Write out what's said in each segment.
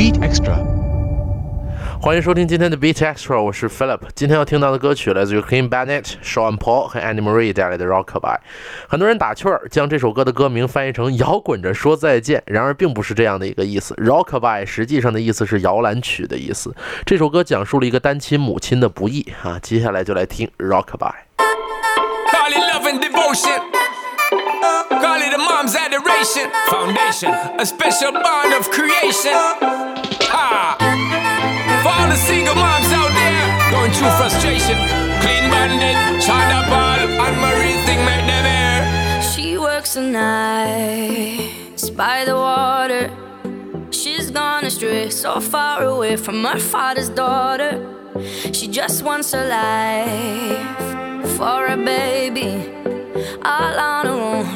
Beat Extra。欢迎收听今天的 Beat Extra，我是 Philip。今天要听到的歌曲来自于 Clean Bennett、Sean Paul 和 Annie Marie 带来的 Rockabye。很多人打趣儿，将这首歌的歌名翻译成“摇滚着说再见”，然而并不是这样的一个意思。Rockabye 实际上的意思是摇篮曲的意思。这首歌讲述了一个单亲母亲的不易啊。接下来就来听 Rockabye。Mom's adoration. Foundation, a special bond of creation. Ha! For all the single moms out there going through frustration. Clean bandit, China ball, Anne-Marie thing make them air. She works the nights by the water. She's gone astray, so far away from her father's daughter. She just wants a life for a baby. All on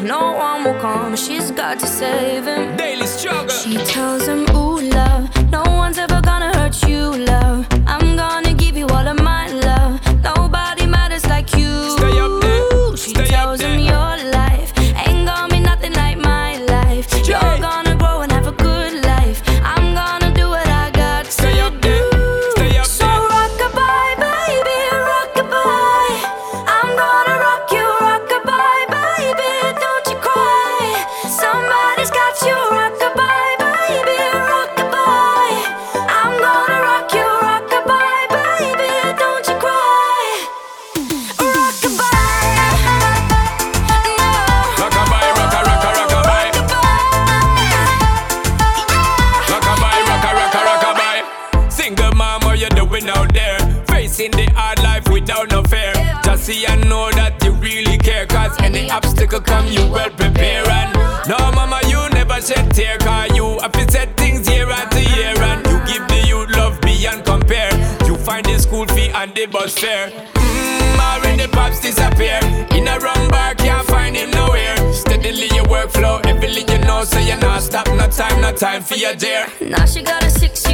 no one will come. She's got to save him. Daily struggle. She tells him, Ooh, love, life without no fear. Just see and know that you really care. Cause any obstacle come, you well prepare. And no, mama, you never shed tear. Cause you have set things year after year. And you give the youth love beyond compare. You find the school fee and the bus fare. Mmm, already pops disappear. In a wrong bar, can't find him nowhere. Steadily your workflow, everything you know, so you not stop. No time, no time for your dear. Now she got a six year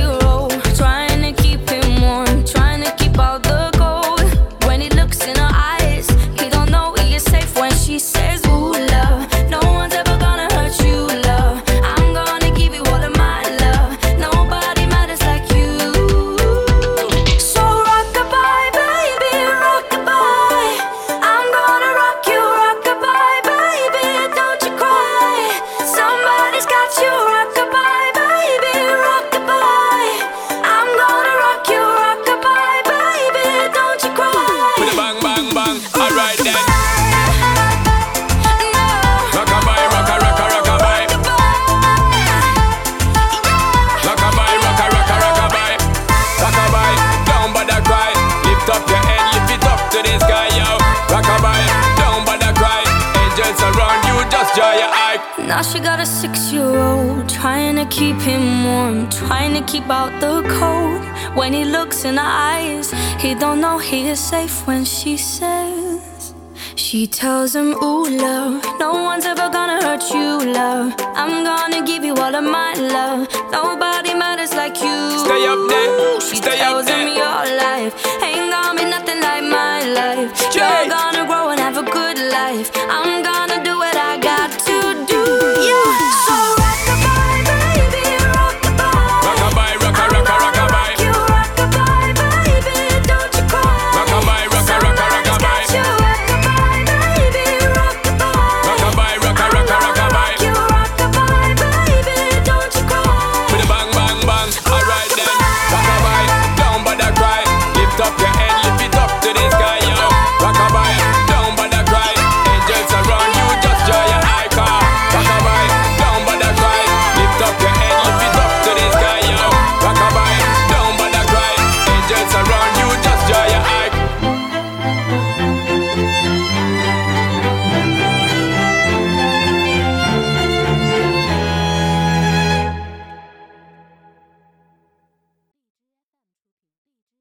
Now she got a six year old, trying to keep him warm, trying to keep out the cold. When he looks in her eyes, he don't know he is safe when she says, She tells him, Ooh, love, no one's ever gonna hurt you, love. I'm gonna give you all of my love. Nobody matters like you. Stay up there, She stay up tells him your life ain't gonna be nothing like my life. You're gonna grow and have a good life.